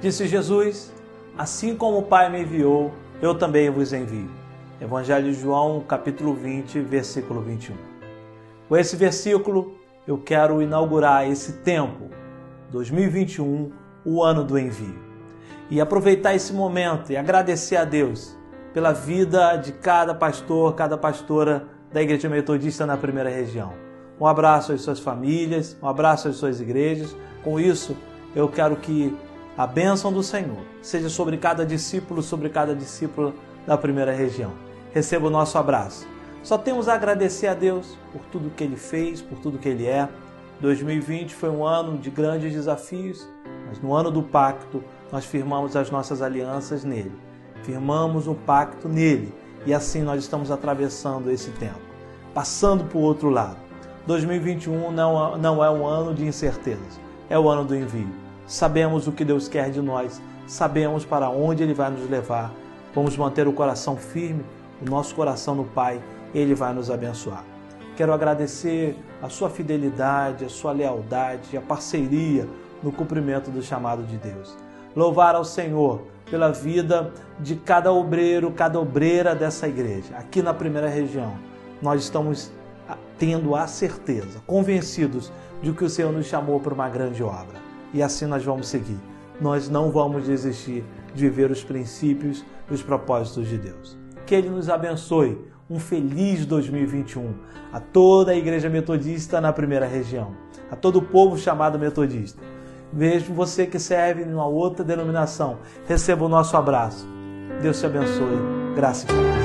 Disse Jesus: Assim como o Pai me enviou, eu também vos envio. Evangelho de João, capítulo 20, versículo 21. Com esse versículo, eu quero inaugurar esse tempo, 2021, o ano do envio. E aproveitar esse momento e agradecer a Deus pela vida de cada pastor, cada pastora da Igreja Metodista na primeira região. Um abraço às suas famílias, um abraço às suas igrejas. Com isso, eu quero que a bênção do Senhor seja sobre cada discípulo, sobre cada discípula da primeira região. Receba o nosso abraço. Só temos a agradecer a Deus por tudo que Ele fez, por tudo que Ele é. 2020 foi um ano de grandes desafios, mas no ano do pacto nós firmamos as nossas alianças nele. Firmamos um pacto nele e assim nós estamos atravessando esse tempo, passando para o outro lado. 2021 não, não é um ano de incertezas, é o ano do envio sabemos o que Deus quer de nós, sabemos para onde Ele vai nos levar. Vamos manter o coração firme, o nosso coração no Pai, Ele vai nos abençoar. Quero agradecer a sua fidelidade, a sua lealdade, a parceria no cumprimento do chamado de Deus. Louvar ao Senhor pela vida de cada obreiro, cada obreira dessa igreja, aqui na primeira região. Nós estamos tendo a certeza, convencidos de que o Senhor nos chamou para uma grande obra e assim nós vamos seguir. Nós não vamos desistir de viver os princípios e os propósitos de Deus. Que Ele nos abençoe. Um feliz 2021 a toda a Igreja Metodista na primeira região, a todo o povo chamado Metodista. Vejo você que serve em uma outra denominação, receba o nosso abraço. Deus te abençoe. Graças a Deus.